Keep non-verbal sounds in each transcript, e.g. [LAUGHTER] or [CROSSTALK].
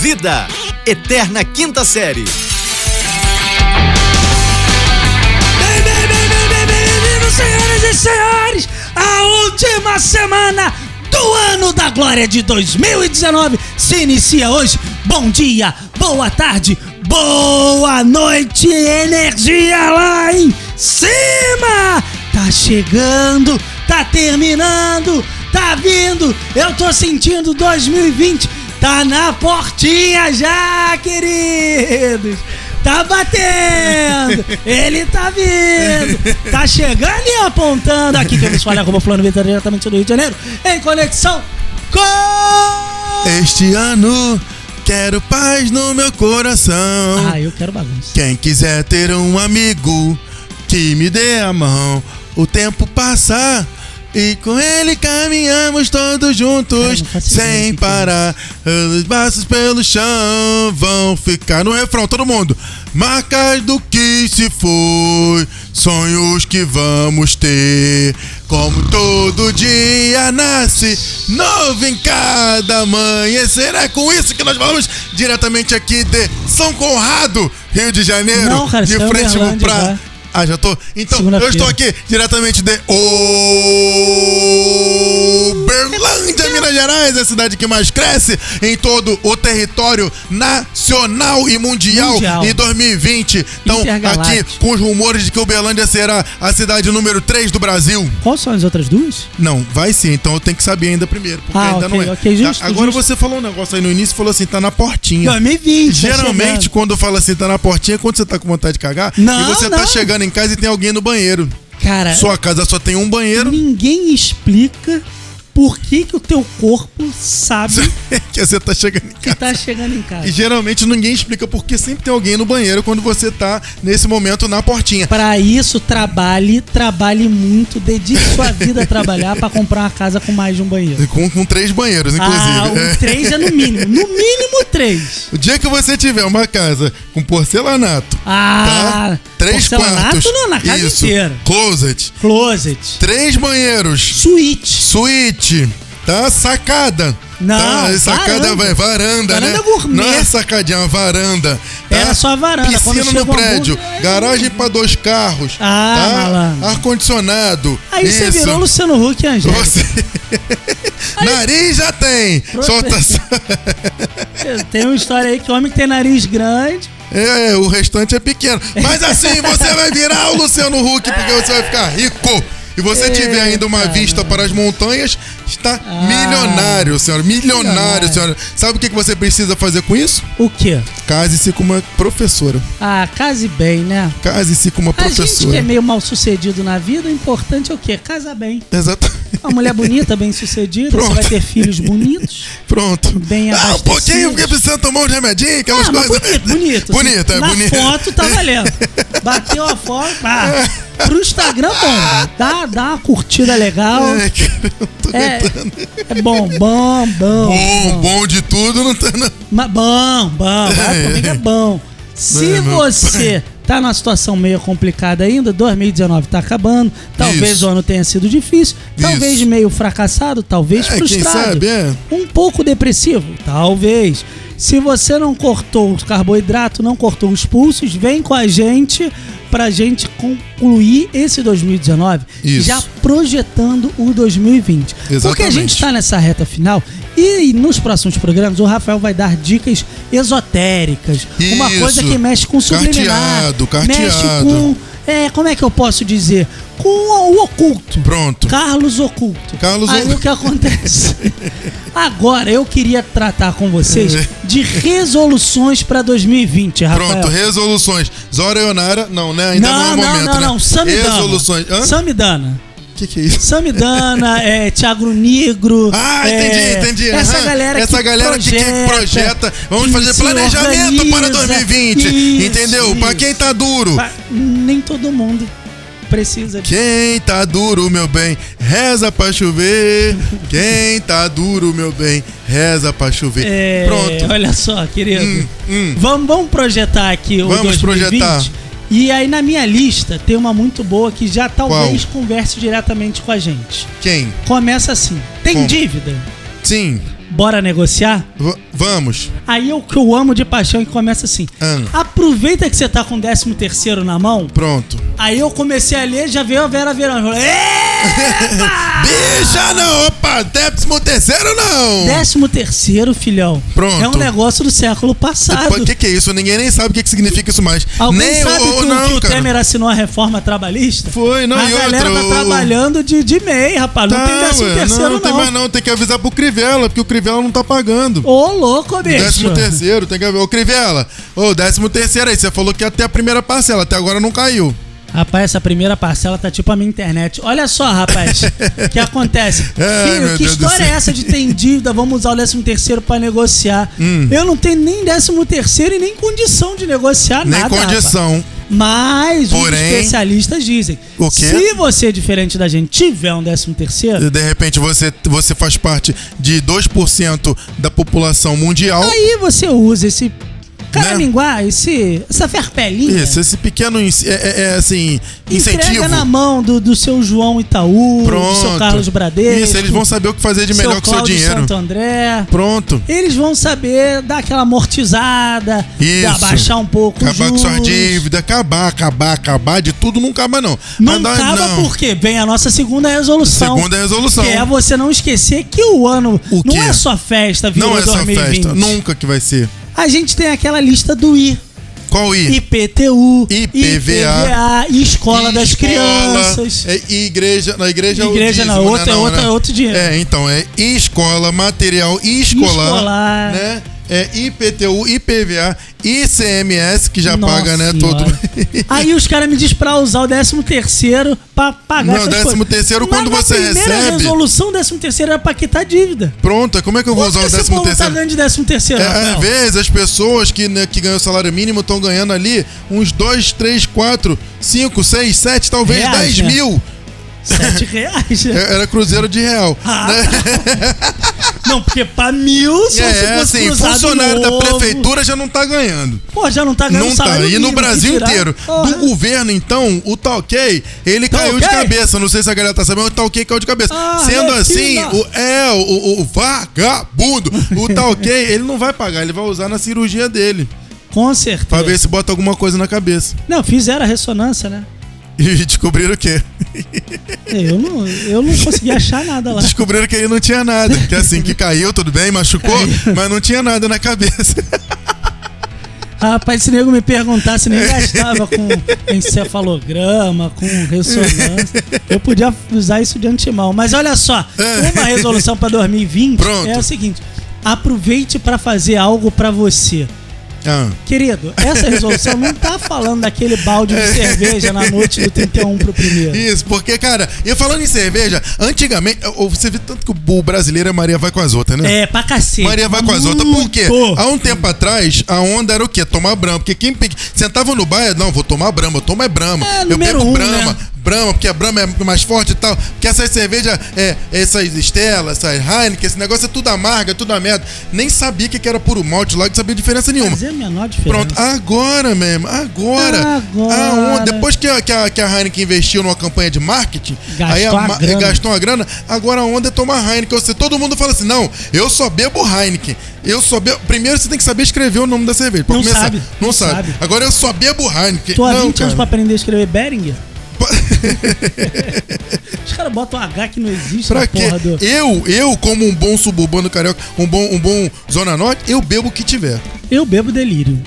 Vida, Eterna Quinta Série. Bem, bem, bem, bem, bem, bem-vindos, senhoras e senhores, a última semana do ano da glória de 2019 se inicia hoje. Bom dia, boa tarde, boa noite, energia lá em cima! Tá chegando, tá terminando, tá vindo, eu tô sentindo 2020, tá na portinha já, queridos! Tá batendo! Ele tá vindo! Tá chegando e apontando! Aqui que eu vos falar como Fulano Vitor diretamente do Rio de Janeiro, em conexão com. Este ano quero paz no meu coração. Ah, eu quero bagunça. Quem quiser ter um amigo que me dê a mão, o tempo passa e com ele caminhamos todos juntos Cara, não faço ideia sem é parar. Os braços pelo chão vão ficar no refrão, todo mundo. Marcas do que se foi, sonhos que vamos ter. Como todo dia nasce, novo em cada amanhecer. É com isso que nós vamos diretamente aqui de São Conrado, Rio de Janeiro. Não, cara, de é frente já. Ah, já tô? Então, eu estou aqui diretamente de Uberlândia, Minas Gerais, a cidade que mais cresce em todo o território nacional e mundial, Mundial. em 2020. Então, aqui com os rumores de que Uberlândia será a cidade número 3 do Brasil. Quais são as outras duas? Não, vai sim, então eu tenho que saber ainda primeiro, porque Ah, ainda ok, não é. ok, justo, Tá, Agora justo. você falou um negócio aí no início, falou assim, tá na portinha. 2020. tá Geralmente, chegando. quando eu falo assim, tá na portinha, é quando você tá com vontade de cagar Não, e você tá não. Em casa e tem alguém no banheiro. Cara, Sua casa só tem um banheiro. ninguém explica por que, que o teu corpo sabe [LAUGHS] que você tá chegando em que casa. tá chegando em E casa. geralmente ninguém explica porque sempre tem alguém no banheiro quando você tá nesse momento na portinha. Pra isso, trabalhe, trabalhe muito, dedique sua [LAUGHS] vida a trabalhar pra comprar uma casa com mais de um banheiro. E Com, com três banheiros, inclusive. Ah, É. o três é no mínimo. No mínimo três. O dia que você tiver uma casa com porcelanato, Ah, tá? Três porcelanato quartos. não, na casa isso, inteira. Closet. Closet. Três banheiros. Suíte. Suíte. Tá? Sacada. Não, tá? Sacada, varanda. vai, varanda, Varanda né? gourmet. Não é sacadinha, é uma varanda. Tá? Era só a varanda. Piscina no prédio, aí- garagem pra dois carros, Ah, tá? malandro. ar-condicionado. Aí você isso. virou Luciano Huck e Angélica. Você... [LAUGHS] Nariz já tem. Solta. [LAUGHS] Tem uma história aí que o homem que tem nariz grande. É, o restante é pequeno. Mas assim você vai virar o Luciano Huck, porque você vai ficar rico. E você tiver ainda uma Eita, vista para as montanhas, está Ah. milionário, senhora. Milionário, Milionário. senhora. Sabe o que você precisa fazer com isso? O quê? Case-se com uma professora. Ah, case bem, né? Case-se com uma A gente que é professora. meio mal sucedido na vida, o importante é o quê? Casa bem. Exatamente. Uma mulher bonita, bem sucedida, você Pronto. vai ter filhos bonitos. Pronto. Bem ah, um pouquinho, porque precisa tomar um remedinho, aquelas Ah, coisas. bonito, bonito. Bonito, é Na bonito. foto tá valendo. [LAUGHS] Bateu a foto. Ah, pro Instagram, bom. Dá, dá uma curtida legal. É, cara, eu tô É, é bom, bom, bom. Bom, bom de tudo, não tá não. Mas bom, bom, vai comigo é bom. Se É, você tá numa situação meio complicada ainda, 2019 tá acabando, talvez Isso. o ano tenha sido difícil, talvez Isso. meio fracassado, talvez É, quem frustrado. sabe, é. Um pouco depressivo, talvez. Se você não cortou os carboidratos, não cortou os pulsos, vem com a gente pra gente concluir esse 2019 Isso. já projetando o 2020. Porque a Exatamente. gente tá nessa reta final e nos próximos programas o Rafael vai dar dicas esotéricas, uma Isso. coisa que mexe com subliminar, Carteado, mexe carteado. com é, como é que eu posso dizer? Com o oculto. Pronto. Carlos Oculto. Carlos Aí Oculto. o que acontece? [LAUGHS] Agora eu queria tratar com vocês de resoluções para 2020, Rafael. Pronto, resoluções. Zora Ionara, não, né? Ainda não, não, é o não, momento, não, né? não, Samidana. Resoluções. Hã? Samidana. O que, que é isso? Samidana, [LAUGHS] é, Thiago Negro. Ah, é, entendi, entendi. Essa Aham. galera Essa que galera que- que projeta, projeta. Vamos que fazer planejamento para organiza. 2020. Isso, entendeu? Pra isso. quem tá duro. Pa- Nem todo mundo precisa. Quem tá duro, meu bem, reza pra chover. Quem tá duro, meu bem, reza pra chover. É, Pronto. Olha só, querido. Hum, hum. Vamos, vamos projetar aqui o Vamos 2020. projetar. E aí na minha lista tem uma muito boa que já talvez converse diretamente com a gente. Quem? Começa assim. Tem Como? dívida? Sim. Bora negociar? V- vamos. Aí é o que eu amo de paixão que começa assim. Aproveita que você tá com o 13 terceiro na mão. Pronto. Aí eu comecei a ler, já veio a Vera Verão. Falei! Bicha não, opa, décimo terceiro não. Décimo terceiro, filhão. Pronto. É um negócio do século passado. O que, que é isso? Ninguém nem sabe o que, que significa isso mais. Alguém nem sabe que, o- não, que o cara. Temer assinou a reforma trabalhista? Foi, não, a e galera outra, tá trabalhando de, de MEI, rapaz. Não Tá, tem décimo ué, terceiro, não, não. tem mais não, tem que avisar pro Crivella, porque o Crivella não tá pagando. Ô, louco, bicho. Décimo terceiro, tem que avisar. Ô, Crivella, ô, décimo terceiro aí, você falou que ia ter a primeira parcela, até agora não caiu. Rapaz, essa primeira parcela tá tipo a minha internet. Olha só, rapaz, o [LAUGHS] que acontece? Filho, que Deus história é essa de ter dívida? Vamos usar o 13 terceiro pra negociar. Hum. Eu não tenho nem 13 terceiro e nem condição de negociar Nem nada. rapaz. condição. Mas os Porém- especialistas dizem: se você, diferente da gente, tiver um 13 terceiro, De repente você, você faz parte de 2% da população mundial. aí você usa esse Né? caraminguá, esse, essa ferpelinha. Isso, esse pequeno é, é- é, assim, incentivo. Entrega na mão do, do seu João Itaú, Pronto. do seu Carlos Bradesco. Isso, eles vão saber o que fazer de melhor com o seu dinheiro. Santo André. Pronto. Eles vão saber dar aquela amortizada, Isso. abaixar um pouco Acabar com juros. suas dívidas, acabar, acabar, acabar. De tudo não acaba, não. Não Mas acaba não. porque vem a nossa segunda resolução. Segunda resolução. Que é você não esquecer que o ano O não é só festa, virou Não é só 2020. festa. Nunca que vai ser. A gente tem aquela lista do I. Qual I? IPTU, IPVA, e Escola das Crianças. É igreja, na igreja, é o Igreja não, dízimo, outra- né? Não, outra- né? outro dinheiro. É, então é escola, material escolar, Escolar. né? É IPTU, IPVA, ICMS que já Nossa paga, né, Senhora. todo. Aí os caras me dizem pra usar o 13 terceiro pra pagar Não, essas 13º coisas. terceiro, Mas quando você primeira recebe- resolução, 13 terceiro era pra quitar dívida. Pronto, como é que eu vou Quanto usar o esse décimo povo tá terceiro? ganhando de 13 terceiro, É, Rafael? às vezes as pessoas que, né, que ganham o salário mínimo estão ganhando ali uns 2, 3, 4, 5, 6, 7, talvez Reais, 10 né? mil. 7 [LAUGHS] reais. né? É, Era cruzeiro de real. Ah, né? [LAUGHS] Não, porque pra mil, se É, você fosse assim, cruzado funcionário da prefeitura já não tá ganhando. Pô, já não tá ganhando Não tá. salário E no Brasil inteiro. Porra. Do governo, então, o tá ok, ele Tá caiu de ok? cabeça. Não sei se a galera tá sabendo, o tá ok caiu de cabeça. Ah, Sendo assim, o, é, o, o- o vagabundo, o tá ok, ele não vai pagar, ele vai usar na cirurgia dele. Com certeza. Pra ver se bota alguma coisa na cabeça. Não, fizeram a ressonância, né? E descobriram o quê? Eu não, eu não consegui achar nada lá. Descobriram que ele não tinha nada. Que assim, que caiu, tudo bem, machucou, mas não tinha nada na cabeça. Rapaz, se nego me perguntasse, nem gastava com encefalograma, com ressonância. Eu podia usar isso de antemão. Mas olha só, uma resolução para 2020 Pronto. é o seguinte: aproveite para fazer algo para você. Ah, Querido, essa resolução não tá falando daquele balde de [LAUGHS] cerveja na noite do 31 pro primeiro. Isso, porque, cara, e falando em cerveja, antigamente, você vê tanto que o brasileiro é Maria vai com as outras, né? É, pra cacete. Maria vai com as outras. Por quê? Há um tempo atrás, a onda era o quê? Tomar brama. Porque quem sentava no bar, não, vou tomar brama, eu tomo é brama. É, eu bebo um, brama, né? Brama, porque a brama é mais forte e tal. Porque essas cervejas, é, essas Stella, essas Heineken, esse negócio é tudo amarga, é tudo a merda. Nem sabia que era puro malte lá, não sabia diferença nenhuma. Fazer a menor diferença. Pronto, agora mesmo, agora. Agora. A depois que a, que, a, que a Heineken investiu numa campanha de marketing, Gastou aí a ma- grana. gastou a grana, agora a onda é tomar Heineken. Ou seja, todo mundo fala assim: não, eu só bebo Heineken. Eu só bebo. Primeiro você tem que saber escrever o nome da cerveja. Pra Não começar. sabe, não, não sabe. sabe. Agora eu só bebo Heineken. Tô há não, 20 anos pra aprender a escrever Beringer. Os caras botam um H que não existe Pra na quê? porra do. Eu, eu, como um bom suburbano carioca, um bom, um bom Zona Norte, eu bebo o que tiver. Eu bebo delírio.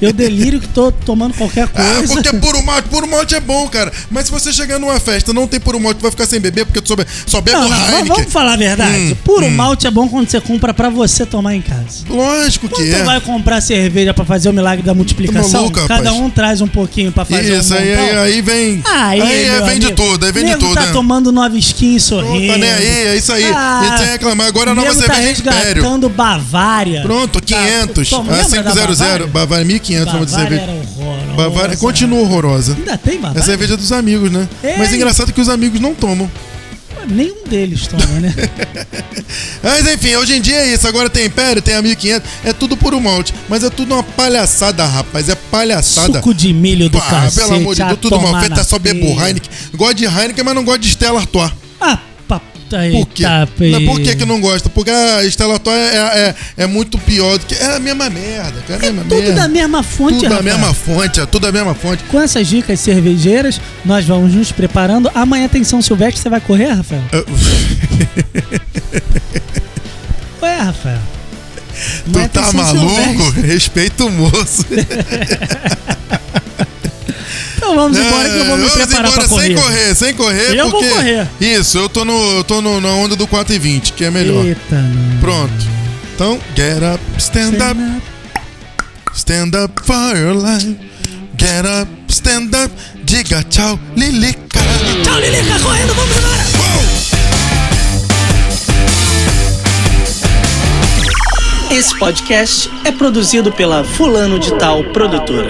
Eu- [LAUGHS] delírio que tô tomando qualquer Ah, coisa. porque puro malte, puro malte é bom, cara. Mas se você chegar numa festa não tem puro malte, tu vai ficar sem beber porque tu só, be- só bebe Não, não, Heineken. vamos falar a verdade. Hum, Puro malte é bom quando você compra pra você tomar em casa. Lógico Quando que tu é. vai comprar cerveja pra fazer o milagre da multiplicação, Tá maluco, cada um traz um pouquinho pra fazer Isso, um aí, aí, aí vem. Aí, aí meu vem de tudo, aí vem de tudo, tá né? tomando nova skin e sorrindo. Tá nem aí, é isso aí. Ah, e sem reclamar, agora a nova nego tá cerveja é Império. resgatando Bavária. Pronto, Tá, 500. Tom, a lembra da 500. Bavária? Bavária 1500, vamos dizer. Bavária era horrorosa. Bavária continua horrorosa. Ainda tem É Bavária? cerveja dos amigos, né? É. Mas engraçado que os amigos não tomam. Nenhum deles toma, né? [LAUGHS] Mas enfim, hoje em dia é isso. Agora tem Império, tem a 1500. É tudo por um malte. Mas é tudo uma palhaçada, rapaz. É palhaçada. Suco de milho do Pá, cacete. pelo amor de a Deus, tudo mal feito. É só bebo. Heineken. Gosto de Heineken, mas não gosto de Stella Artois. Ah, pra Por quê? Eita, Não, por que, que não gosta? Porque a Stella Artois é, é, é muito pior do que. É a mesma merda, cara. É a mesma Tudo merda. da mesma fonte, Tudo da Rafael. mesma fonte, é tudo da mesma fonte. Com essas dicas cervejeiras, nós vamos nos preparando. Amanhã tem São Silvestre, você vai correr, Rafael? Eu- [LAUGHS] Ué, Rafael. Tu tá maluco? Silvestre. Respeita o moço. [LAUGHS] Então vamos embora que eu vou me Vamos preparar embora pra correr. sem correr, sem correr. Eu vou porque... correr. Isso, eu tô, no, eu tô no, na onda do 4 e 20, que é melhor. Eita, não. Pronto. Então, get up, stand up, stand up for your life. Get up, stand up, diga tchau, Lilica. Tchau, Lilica, correndo, vamos embora. Esse podcast é produzido pela Fulano de Tal Produtora.